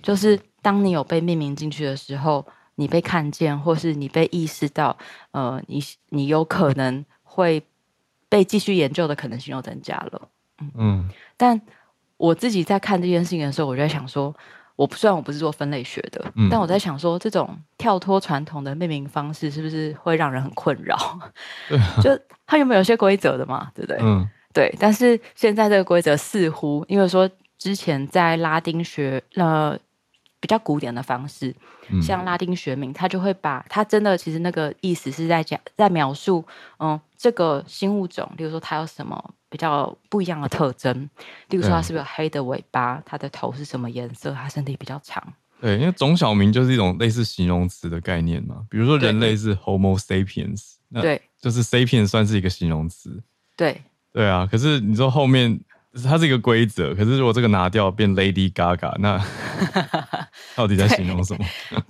Speaker 2: 就是当你有被命名进去的时候，你被看见，或是你被意识到，呃，你你有可能会被继续研究的可能性又增加了。嗯，嗯，但我自己在看这件事情的时候，我就在想说。我虽然我不是做分类学的，嗯、但我在想说，这种跳脱传统的命名方式是不是会让人很困扰？就它有没有一些规则的嘛？对不对？嗯，对。但是现在这个规则似乎，因为说之前在拉丁学呃比较古典的方式，嗯、像拉丁学名，他就会把它真的其实那个意思是在讲在描述，嗯，这个新物种，比如说它有什么。比较不一样的特征，例如说它是不是有黑的尾巴？它的头是什么颜色？它身体比较长。
Speaker 1: 对，因为种小名就是一种类似形容词的概念嘛。比如说人类是 Homo sapiens，对，那就是 sapiens 算是一个形容词。
Speaker 2: 对，
Speaker 1: 对啊。可是你说后面。它是一个规则，可是如果这个拿掉变 Lady Gaga，那 *laughs* 到底在形容什么？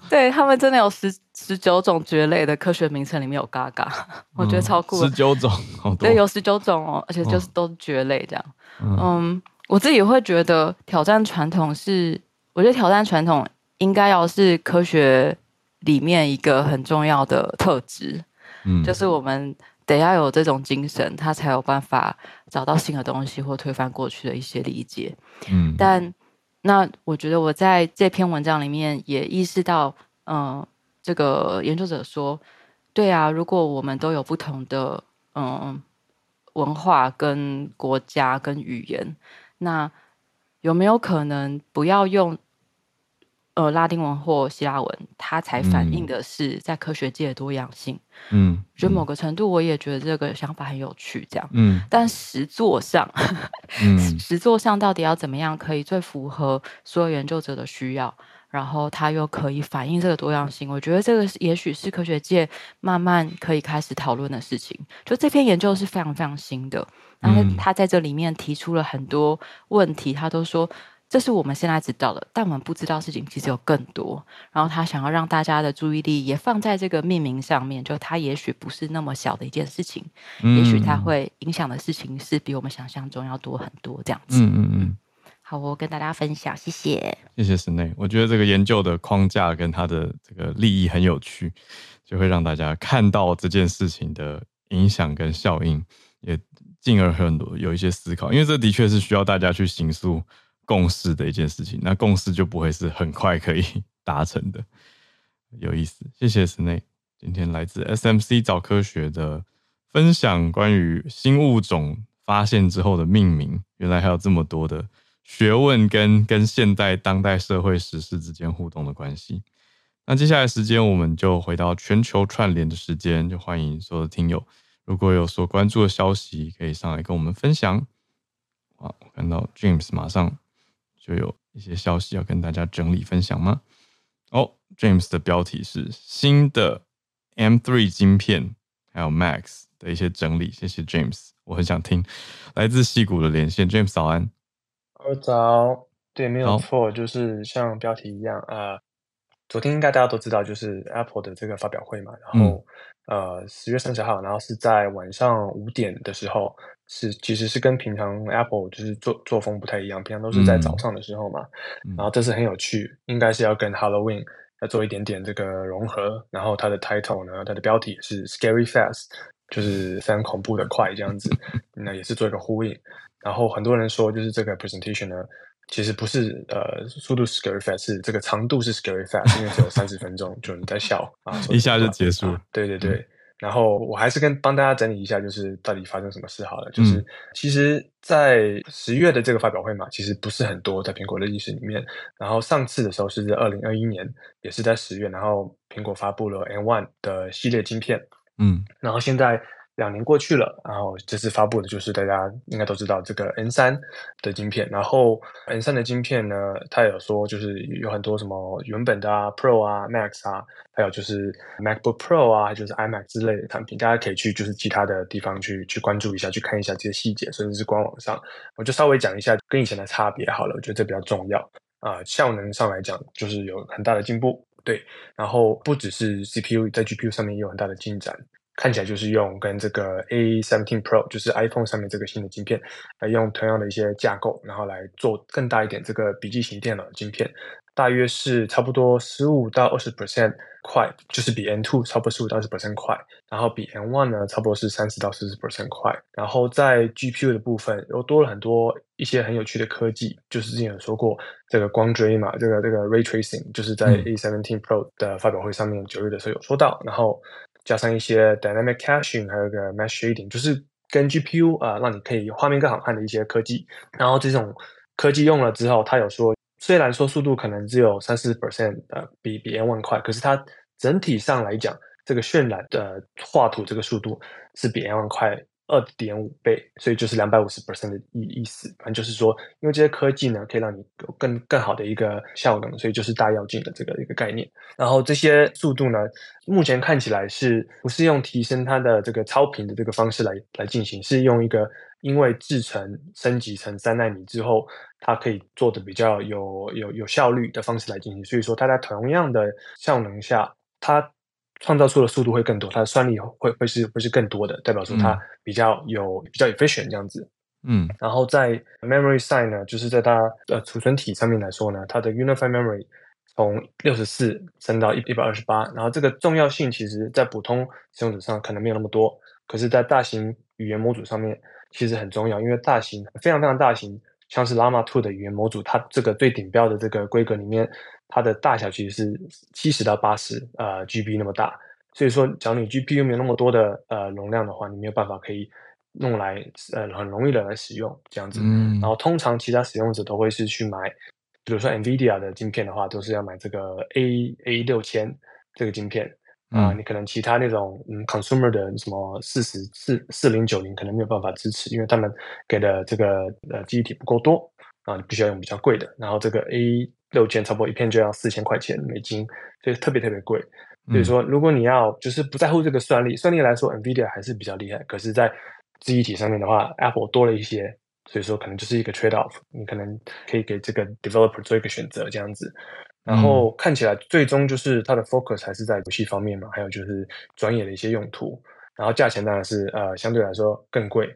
Speaker 2: 对，*laughs* 对他们真的有十十九种蕨类的科学名称里面有 Gaga，我觉得超酷。
Speaker 1: 十九种，
Speaker 2: 对，有十九种哦，而且就是都是蕨类这样。嗯，嗯，我自己会觉得挑战传统是，我觉得挑战传统应该要是科学里面一个很重要的特质。嗯，就是我们。得要有这种精神，他才有办法找到新的东西或推翻过去的一些理解。嗯，但那我觉得我在这篇文章里面也意识到，嗯、呃，这个研究者说，对啊，如果我们都有不同的嗯、呃、文化跟国家跟语言，那有没有可能不要用呃拉丁文或希腊文，它才反映的是在科学界的多样性。
Speaker 1: 嗯，
Speaker 2: 就某个程度，我也觉得这个想法很有趣，这样。
Speaker 1: 嗯，
Speaker 2: 但实作上，
Speaker 1: 嗯，*laughs*
Speaker 2: 实作上到底要怎么样可以最符合所有研究者的需要？然后它又可以反映这个多样性，我觉得这个也许是科学界慢慢可以开始讨论的事情。就这篇研究是非常非常新的，然后他在这里面提出了很多问题，他都说这是我们现在知道的，但我们不知道事情其实有更多。然后他想要让大家的注意力也放在这个命名上面，就它也许不是那么小的一件事情，也许它会影响的事情是比我们想象中要多很多这样子。
Speaker 1: 嗯嗯嗯。
Speaker 2: 好，我跟大家分享，谢谢，
Speaker 1: 谢谢 Snae。我觉得这个研究的框架跟它的这个利益很有趣，就会让大家看到这件事情的影响跟效应，也进而很多有一些思考。因为这的确是需要大家去行塑共识的一件事情，那共识就不会是很快可以 *laughs* 达成的。有意思，谢谢 sna。今天来自 SMC 早科学的分享，关于新物种发现之后的命名，原来还有这么多的。学问跟跟现代当代社会时事之间互动的关系。那接下来时间，我们就回到全球串联的时间，就欢迎所有的听友，如果有所关注的消息，可以上来跟我们分享。好，我看到 James 马上就有一些消息要跟大家整理分享吗？哦，James 的标题是新的 M3 晶片，还有 Max 的一些整理。谢谢 James，我很想听来自溪谷的连线。James 早安。
Speaker 3: 早，对，没有错，就是像标题一样啊、呃。昨天应该大家都知道，就是 Apple 的这个发表会嘛。然后，嗯、呃，十月三十号，然后是在晚上五点的时候，是其实是跟平常 Apple 就是作作风不太一样，平常都是在早上的时候嘛。嗯、然后这次很有趣，应该是要跟 Halloween 要做一点点这个融合。然后它的 title 呢，它的标题是 Scary Fast，就是非常恐怖的快这样子，*laughs* 那也是做一个呼应。然后很多人说，就是这个 presentation 呢，其实不是呃速度是 scary fast，是这个长度是 scary fast，因为只有三十分钟，就你在笑啊，
Speaker 1: 一下就结束了。
Speaker 3: 对对对，嗯、然后我还是跟帮大家整理一下，就是到底发生什么事好了。就是、嗯、其实，在十月的这个发表会嘛，其实不是很多在苹果的历史里面。然后上次的时候是在二零二一年，也是在十月，然后苹果发布了 M1 的系列晶片。嗯，然后现在。两年过去了，然后这次发布的就是大家应该都知道这个 N 三的晶片。然后 N 三的晶片呢，它有说就是有很多什么原本的啊 Pro 啊 Max 啊，还有就是 MacBook Pro 啊，就是 iMac 之类的产品，大家可以去就是其他的地方去去关注一下，去看一下这些细节，甚至是官网上，我就稍微讲一下跟以前的差别好了，我觉得这比较重要啊、效能上来讲，就是有很大的进步，对。然后不只是 CPU 在 GPU 上面也有很大的进展。看起来就是用跟这个 A17 Pro，就是 iPhone 上面这个新的晶片，来用同样的一些架构，然后来做更大一点这个笔记型电脑的晶片，大约是差不多十五到二十 percent 快，就是比 N2 差不多十五到二十 percent 快，然后比 N1 呢差不多是三十到四十 percent 快，然后在 GPU 的部分又多了很多一些很有趣的科技，就是之前有说过这个光追嘛，这个这个 Ray Tracing，就是在 A17 Pro 的发表会上面九月的时候有说到，然后。加上一些 dynamic caching，还有个 mesh shading，就是跟 GPU 啊、让你可以画面更好看的一些科技。然后这种科技用了之后，它有说，虽然说速度可能只有三四 percent 呃，比比 M1 快，可是它整体上来讲，这个渲染的画图这个速度是比 M1 快。二点五倍，所以就是两百五十 percent 的意意思。反正就是说，因为这些科技呢，可以让你有更更好的一个效能，所以就是大跃进的这个一个概念。然后这些速度呢，目前看起来是不是用提升它的这个超频的这个方式来来进行？是用一个因为制程升级成三纳米之后，它可以做的比较有有有效率的方式来进行。所以说，它在同样的效能下，它。创造出的速度会更多，它的算力会会是会是更多的，代表说它比较有、嗯、比较 efficient 这样子。嗯，然后在 memory side 呢，就是在它的储存体上面来说呢，它的 unified memory 从六十四升到一一百二十八，然后这个重要性其实在普通使用者上可能没有那么多，可是，在大型语言模组上面其实很重要，因为大型非常非常大型，像是 Llama 2的语言模组，它这个最顶标的这个规格里面。它的大小其实是七十到八十呃 GB 那么大，所以说，假如你 GPU 没有那么多的呃容量的话，你没有办法可以弄来呃很容易的来使用这样子。嗯。然后通常其他使用者都会是去买比如说 NVIDIA 的晶片的话，都是要买这个 A A 六千这个晶片啊、嗯呃。你可能其他那种嗯 consumer 的什么四十四四零九零可能没有办法支持，因为他们给的这个呃记忆体不够多啊，你必须要用比较贵的。然后这个 A 六千差不多一片就要四千块钱美金，所以特别特别贵。所以说，如果你要就是不在乎这个算力，算力来说，NVIDIA 还是比较厉害。可是，在记忆体上面的话，Apple 多了一些。所以说，可能就是一个 trade off，你可能可以给这个 developer 做一个选择这样子，然后看起来最终就是它的 focus 还是在游戏方面嘛，还有就是专业的一些用途，然后价钱当然是呃相对来说更贵，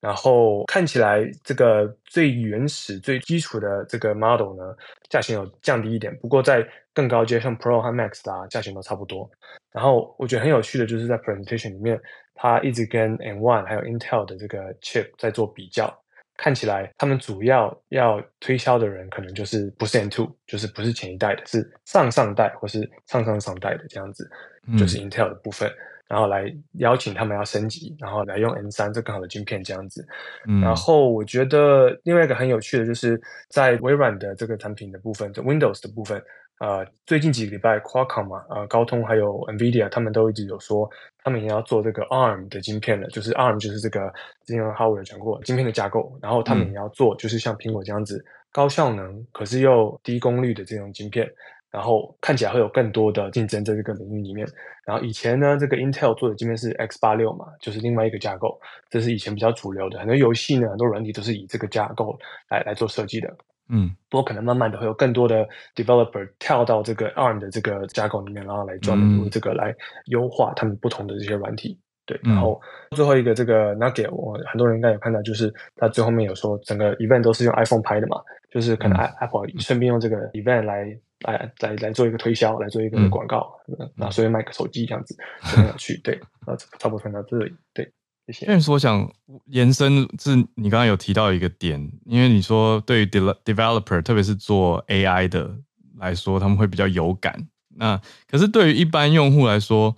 Speaker 3: 然后看起来这个最原始最基础的这个 model 呢，价钱有降低一点，不过在更高阶像 Pro 和 Max 的啊，价钱都差不多。然后我觉得很有趣的就是在 presentation 里面，它一直跟 M1 还有 Intel 的这个 chip 在做比较。看起来他们主要要推销的人可能就是不是 N two，就是不是前一代的，是上上代或是上上上代的这样子，就是 Intel 的部分，嗯、然后来邀请他们要升级，然后来用 m 三这更好的晶片这样子。嗯、然后我觉得另外一个很有趣的就是在微软的这个产品的部分，就 Windows 的部分。呃，最近几个礼拜，Qualcomm 嘛，呃，高通还有 NVIDIA，他们都一直有说，他们也要做这个 ARM 的晶片了，就是 ARM 就是这个之前 Howard 讲过晶片的架构，然后他们也要做，就是像苹果这样子高效能，可是又低功率的这种晶片，然后看起来会有更多的竞争在这个领域里面。然后以前呢，这个 Intel 做的晶片是 X 八六嘛，就是另外一个架构，这是以前比较主流的，很多游戏呢，很多软体都是以这个架构来来做设计的。嗯，不过可能慢慢的会有更多的 developer 跳到这个 ARM 的这个架构里面，然后来专门用这个来优化他们不同的这些软体。对，然后最后一个这个 Nugget，我很多人应该有看到，就是他最后面有说整个 event 都是用 iPhone 拍的嘛，就是可能 Apple 顺便用这个 event 来来来来做一个推销，来做一个广告，那所以卖个手机这样子就很有趣。对，那差不多看到这里，对。谢谢。但是我想延伸是，你刚刚有提到一个点，因为你说对于 developer，特别是做 AI 的来说，他们会比较有感。那可是对于一般用户来说，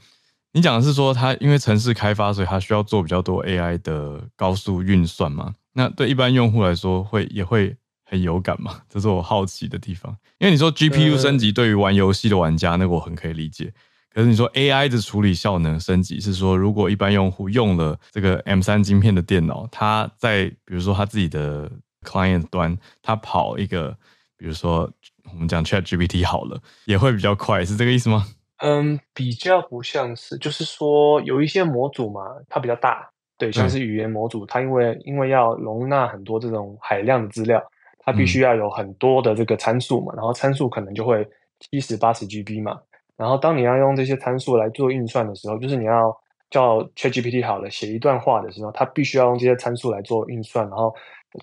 Speaker 3: 你讲的是说他因为城市开发，所以他需要做比较多 AI 的高速运算嘛？那对一般用户来说，会也会很有感嘛？*laughs* 这是我好奇的地方。因为你说 GPU 升级对于玩游戏的玩家，那个我很可以理解。可是你说 AI 的处理效能升级是说，如果一般用户用了这个 M 三晶片的电脑，他在比如说他自己的 client 端，他跑一个，比如说我们讲 ChatGPT 好了，也会比较快，是这个意思吗？嗯，比较不像是，就是说有一些模组嘛，它比较大，对，像是语言模组，它因为因为要容纳很多这种海量的资料，它必须要有很多的这个参数嘛，然后参数可能就会七十八十 GB 嘛。然后，当你要用这些参数来做运算的时候，就是你要叫 ChatGPT 好了，写一段话的时候，它必须要用这些参数来做运算，然后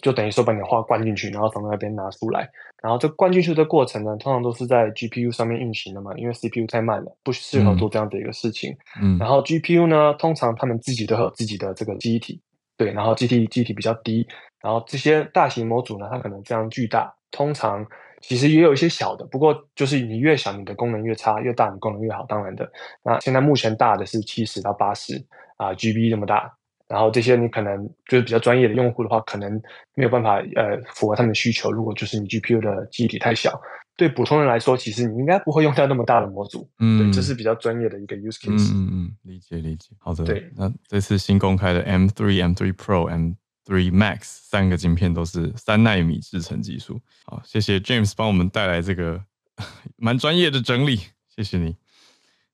Speaker 3: 就等于说把你的话灌进去，然后从那边拿出来。然后这灌进去的过程呢，通常都是在 GPU 上面运行的嘛，因为 CPU 太慢了，不适合做这样的一个事情。嗯。然后 GPU 呢，通常他们自己都有自己的这个记忆体，对，然后记忆体记忆体比较低，然后这些大型模组呢，它可能非常巨大，通常。其实也有一些小的，不过就是你越小，你的功能越差；越大，你功能越好。当然的，那现在目前大的是七十到八十啊 GB 这么大，然后这些你可能就是比较专业的用户的话，可能没有办法呃符合他们的需求。如果就是你 GPU 的记忆体太小，对普通人来说，其实你应该不会用到那么大的模组。嗯，对，这是比较专业的一个 use case。嗯嗯，理解理解。好的，对。那这次新公开的 M3、M3 Pro、M Three Max 三个晶片都是三纳米制程技术。好，谢谢 James 帮我们带来这个 *laughs* 蛮专业的整理，谢谢你，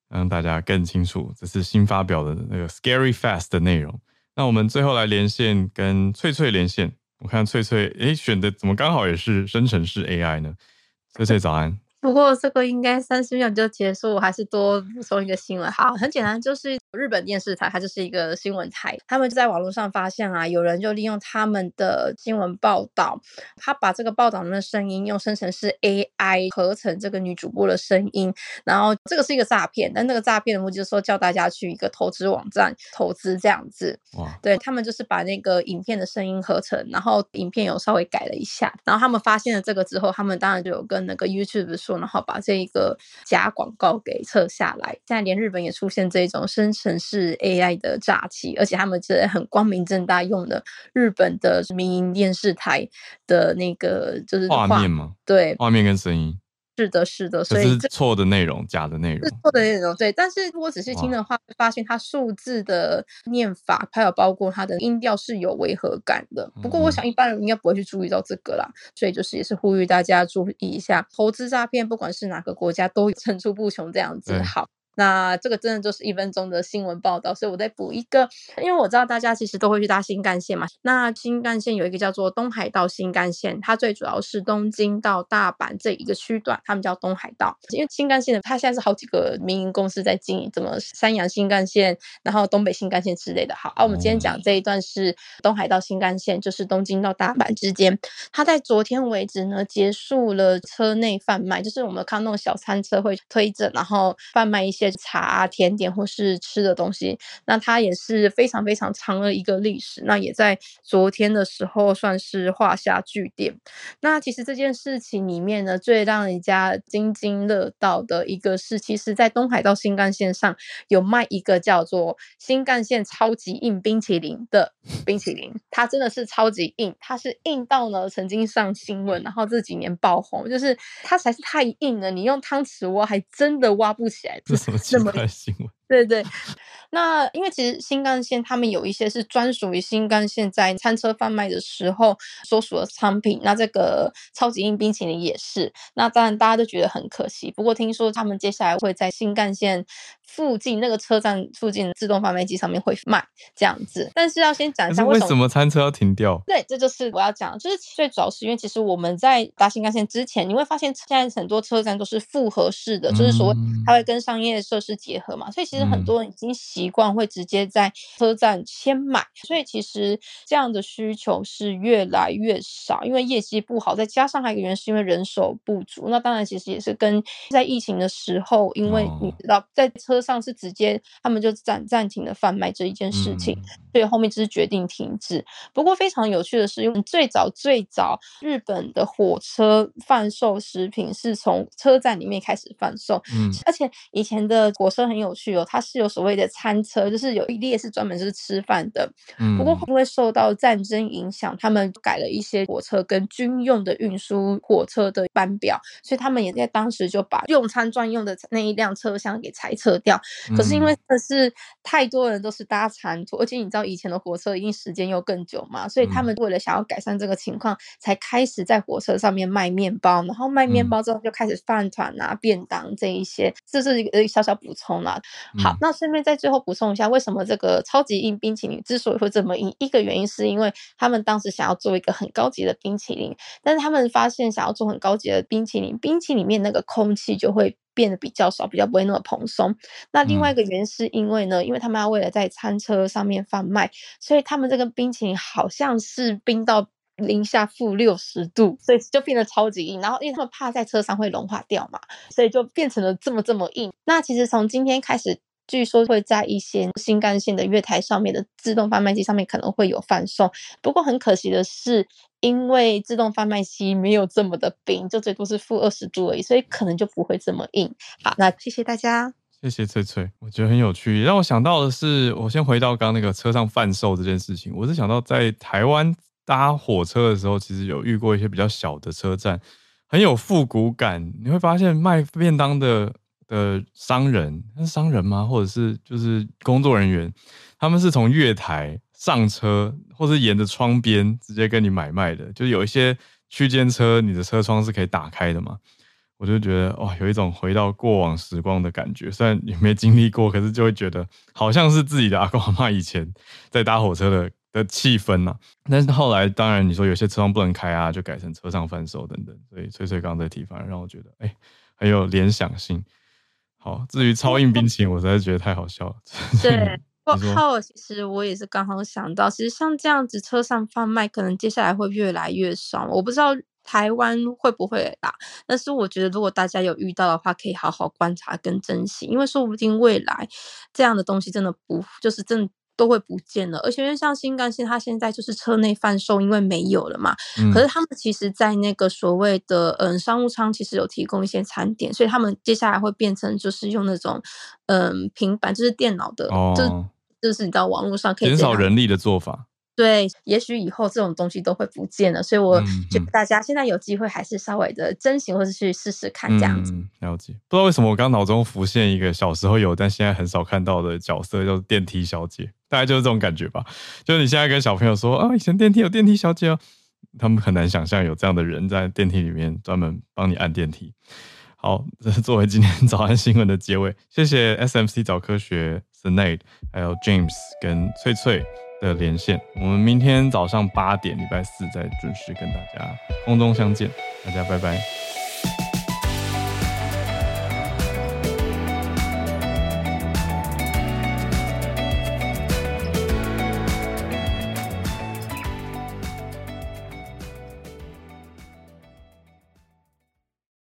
Speaker 3: 让大家更清楚这是新发表的那个 Scary Fast 的内容。那我们最后来连线跟翠翠连线，我看翠翠诶选的怎么刚好也是生成式 AI 呢？翠翠早安。
Speaker 4: 不过这个应该三十秒就结束，我还是多补充一个新闻。好，很简单，就是日本电视台，它就是一个新闻台，他们就在网络上发现啊，有人就利用他们的新闻报道，他把这个报道的声音用生成式 AI 合成这个女主播的声音，然后这个是一个诈骗，但那个诈骗的目的就是说叫大家去一个投资网站投资这样子。哇，对，他们就是把那个影片的声音合成，然后影片有稍微改了一下，然后他们发现了这个之后，他们当然就有跟那个 YouTube 说。错，然后把这一个假广告给撤下来。现在连日本也出现这种生成式 AI 的诈欺，而且他们这很光明正大用的日本的民营电视台的那个就是
Speaker 1: 画面吗？
Speaker 4: 对，
Speaker 1: 画面跟声音。
Speaker 4: 是的，是的，所以
Speaker 1: 是错的内容，假的内容，
Speaker 4: 是错的内容。对，但是如果仔细听的话，会发现它数字的念法，还有包括它的音调是有违和感的。不过，我想一般人应该不会去注意到这个啦。嗯、所以，就是也是呼吁大家注意一下，投资诈骗，不管是哪个国家，都层出不穷这样子。好。那这个真的就是一分钟的新闻报道，所以我再补一个，因为我知道大家其实都会去搭新干线嘛。那新干线有一个叫做东海道新干线，它最主要是东京到大阪这一个区段，他们叫东海道。因为新干线的它现在是好几个民营公司在经营，怎么山阳新干线，然后东北新干线之类的。好，啊，我们今天讲这一段是东海道新干线，就是东京到大阪之间，它在昨天为止呢结束了车内贩卖，就是我们看那种小餐车会推着，然后贩卖一些。茶啊、甜点或是吃的东西，那它也是非常非常长的一个历史。那也在昨天的时候算是画下句点。那其实这件事情里面呢，最让人家津津乐道的一个是，其实在东海道新干线上有卖一个叫做新干线超级硬冰淇淋的冰淇淋，它真的是超级硬，它是硬到呢曾经上新闻，然后这几年爆红，就是它实在是太硬了，你用汤匙挖还真的挖不起
Speaker 1: 来。么奇怪新闻？
Speaker 4: 对对。那因为其实新干线他们有一些是专属于新干线在餐车贩卖的时候所属的商品，那这个超级硬冰淇淋也是。那当然大家都觉得很可惜，不过听说他们接下来会在新干线附近那个车站附近自动贩卖机上面会卖这样子。但是要先讲一下为什
Speaker 1: 么，餐车要停掉？
Speaker 4: 对，这就是我要讲，就是最主要是因为其实我们在搭新干线之前，你会发现现在很多车站都是复合式的，就是所谓它会跟商业设施结合嘛，所以其实很多人已经习。习惯会直接在车站先买，所以其实这样的需求是越来越少，因为业绩不好，再加上还有一个原因是因为人手不足。那当然其实也是跟在疫情的时候，因为你知道在车上是直接他们就暂暂停了贩卖这一件事情，所以后面就是决定停止。不过非常有趣的是，因为最早最早日本的火车贩售食品是从车站里面开始贩售，嗯，而且以前的火车很有趣哦，它是有所谓的餐。车就是有一列是专门是吃饭的，嗯，不过因为受到战争影响，他们改了一些火车跟军用的运输火车的班表，所以他们也在当时就把用餐专用的那一辆车厢给裁撤掉。可是因为这是太多人都是搭长途，而且你知道以前的火车一定时间又更久嘛，所以他们为了想要改善这个情况，才开始在火车上面卖面包，然后卖面包之后就开始饭团啊、便当这一些，这是一个小小补充啦。好，那顺便在最后。补充一下，为什么这个超级硬冰淇淋之所以会这么硬？一个原因是因为他们当时想要做一个很高级的冰淇淋，但是他们发现想要做很高级的冰淇淋，冰淇淋里面那个空气就会变得比较少，比较不会那么蓬松。那另外一个原因是因为呢，因为他们要为了在餐车上面贩卖，所以他们这个冰淇淋好像是冰到零下负六十度，所以就变得超级硬。然后因为他们怕在车上会融化掉嘛，所以就变成了这么这么硬。那其实从今天开始。据说会在一些新干线的月台上面的自动贩卖机上面可能会有贩售，不过很可惜的是，因为自动贩卖机没有这么的冰，就最多是负二十度而已，所以可能就不会这么硬。好，那谢谢大家，
Speaker 1: 谢谢翠翠，我觉得很有趣。让我想到的是，我先回到刚刚那个车上贩售这件事情，我是想到在台湾搭火车的时候，其实有遇过一些比较小的车站，很有复古感。你会发现卖便当的。的商人，是商人吗？或者是就是工作人员？他们是从月台上车，或是沿着窗边直接跟你买卖的。就是有一些区间车，你的车窗是可以打开的嘛？我就觉得哇，有一种回到过往时光的感觉。虽然也没经历过，可是就会觉得好像是自己的阿公阿妈以前在搭火车的的气氛呐。但是后来，当然你说有些车窗不能开啊，就改成车上贩售等等。所以翠翠刚刚在提，反而让我觉得哎、欸，很有联想性。好，至于超硬冰淇淋，我实在是觉得太好笑了。
Speaker 4: 对，*laughs* 我靠，其实我也是刚好想到，其实像这样子车上贩卖，可能接下来会越来越少。我不知道台湾会不会啦，但是我觉得如果大家有遇到的话，可以好好观察跟珍惜，因为说不定未来这样的东西真的不就是真的都会不见了。而且因为像新干线，它现在就是车内贩售，因为没有了嘛。
Speaker 1: 嗯、
Speaker 4: 可是他们其实，在那个所谓的嗯商务舱，其实有提供一些餐点，所以他们接下来会变成就是用那种嗯平板，就是电脑的，
Speaker 1: 哦、
Speaker 4: 就就是你到网络上可以
Speaker 1: 减少人力的做法。
Speaker 4: 对，也许以后这种东西都会不见了，所以我觉得大家现在有机会还是稍微的珍惜，或者去试试看这样子。
Speaker 1: 嗯，了解。不知道为什么我刚脑中浮现一个小时候有，但现在很少看到的角色，叫电梯小姐，大概就是这种感觉吧。就是你现在跟小朋友说啊，以前电梯有电梯小姐哦，他们很难想象有这样的人在电梯里面专门帮你按电梯。好，这 *laughs* 是作为今天 *laughs* 早安新闻的结尾，谢谢 SMC 早科学 Sinead 还有 James 跟翠翠的连线，我们明天早上八点，礼拜四再准时跟大家空中相见，大家拜拜。